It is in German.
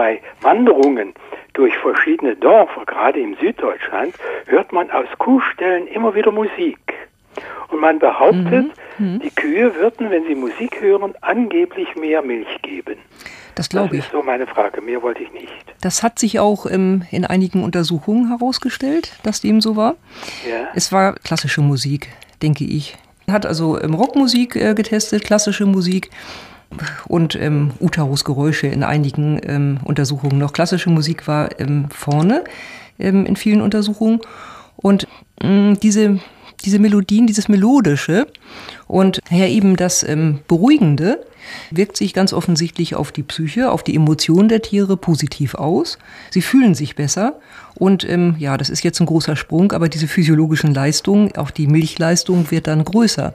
bei Wanderungen durch verschiedene Dörfer, gerade im Süddeutschland, hört man aus Kuhställen immer wieder Musik. Und man behauptet, mhm. Mhm. die Kühe würden, wenn sie Musik hören, angeblich mehr Milch geben. Das glaube ich. Das ist so meine Frage. Mehr wollte ich nicht. Das hat sich auch ähm, in einigen Untersuchungen herausgestellt, dass dem so war. Ja. Es war klassische Musik, denke ich. Hat also ähm, Rockmusik äh, getestet, klassische Musik und ähm, Uterusgeräusche in einigen ähm, Untersuchungen noch. Klassische Musik war ähm, vorne ähm, in vielen Untersuchungen. Und mh, diese, diese Melodien, dieses Melodische und ja eben das ähm, Beruhigende wirkt sich ganz offensichtlich auf die Psyche, auf die Emotionen der Tiere positiv aus. Sie fühlen sich besser und ähm, ja, das ist jetzt ein großer Sprung, aber diese physiologischen Leistungen, auch die Milchleistung wird dann größer.